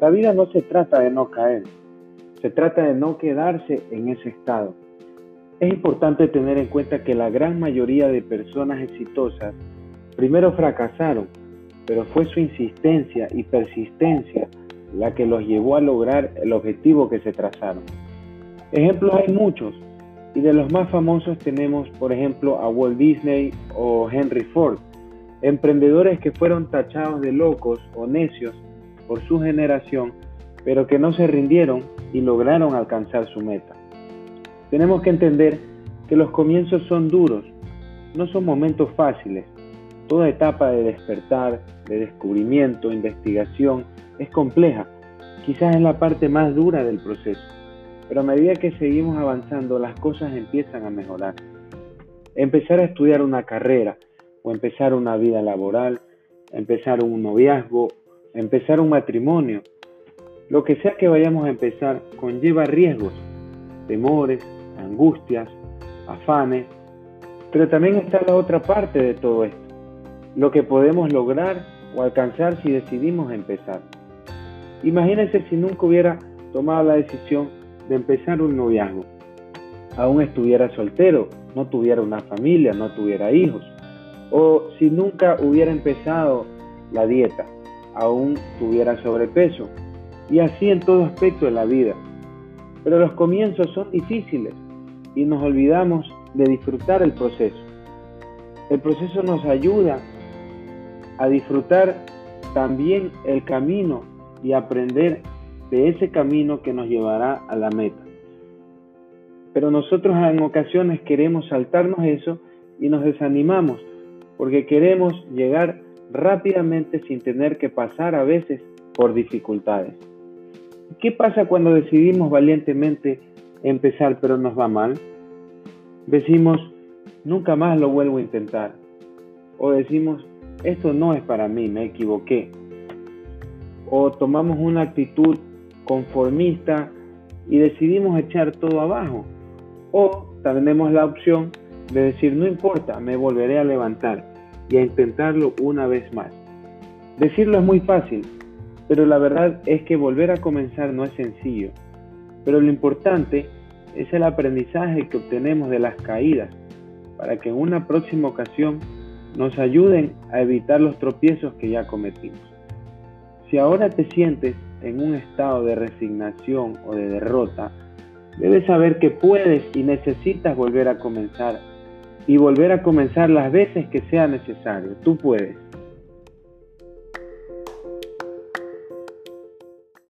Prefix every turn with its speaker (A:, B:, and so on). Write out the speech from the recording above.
A: La vida no se trata de no caer, se trata de no quedarse en ese estado. Es importante tener en cuenta que la gran mayoría de personas exitosas primero fracasaron, pero fue su insistencia y persistencia la que los llevó a lograr el objetivo que se trazaron. Ejemplos hay muchos, y de los más famosos tenemos, por ejemplo, a Walt Disney o Henry Ford, emprendedores que fueron tachados de locos o necios por su generación, pero que no se rindieron y lograron alcanzar su meta. Tenemos que entender que los comienzos son duros, no son momentos fáciles. Toda etapa de despertar, de descubrimiento, investigación, es compleja. Quizás es la parte más dura del proceso, pero a medida que seguimos avanzando las cosas empiezan a mejorar. Empezar a estudiar una carrera o empezar una vida laboral, empezar un noviazgo, empezar un matrimonio, lo que sea que vayamos a empezar conlleva riesgos, temores, angustias, afanes, pero también está la otra parte de todo esto, lo que podemos lograr o alcanzar si decidimos empezar. Imagínense si nunca hubiera tomado la decisión de empezar un noviazgo. Aún estuviera soltero, no tuviera una familia, no tuviera hijos. O si nunca hubiera empezado la dieta, aún tuviera sobrepeso. Y así en todo aspecto de la vida. Pero los comienzos son difíciles y nos olvidamos de disfrutar el proceso. El proceso nos ayuda a disfrutar también el camino y aprender de ese camino que nos llevará a la meta. Pero nosotros en ocasiones queremos saltarnos eso y nos desanimamos porque queremos llegar rápidamente sin tener que pasar a veces por dificultades. ¿Qué pasa cuando decidimos valientemente empezar pero nos va mal? Decimos, nunca más lo vuelvo a intentar. O decimos, esto no es para mí, me equivoqué. O tomamos una actitud conformista y decidimos echar todo abajo. O tenemos la opción de decir, no importa, me volveré a levantar y a intentarlo una vez más. Decirlo es muy fácil, pero la verdad es que volver a comenzar no es sencillo. Pero lo importante es el aprendizaje que obtenemos de las caídas para que en una próxima ocasión nos ayuden a evitar los tropiezos que ya cometimos. Si ahora te sientes en un estado de resignación o de derrota, debes saber que puedes y necesitas volver a comenzar y volver a comenzar las veces que sea necesario. Tú puedes.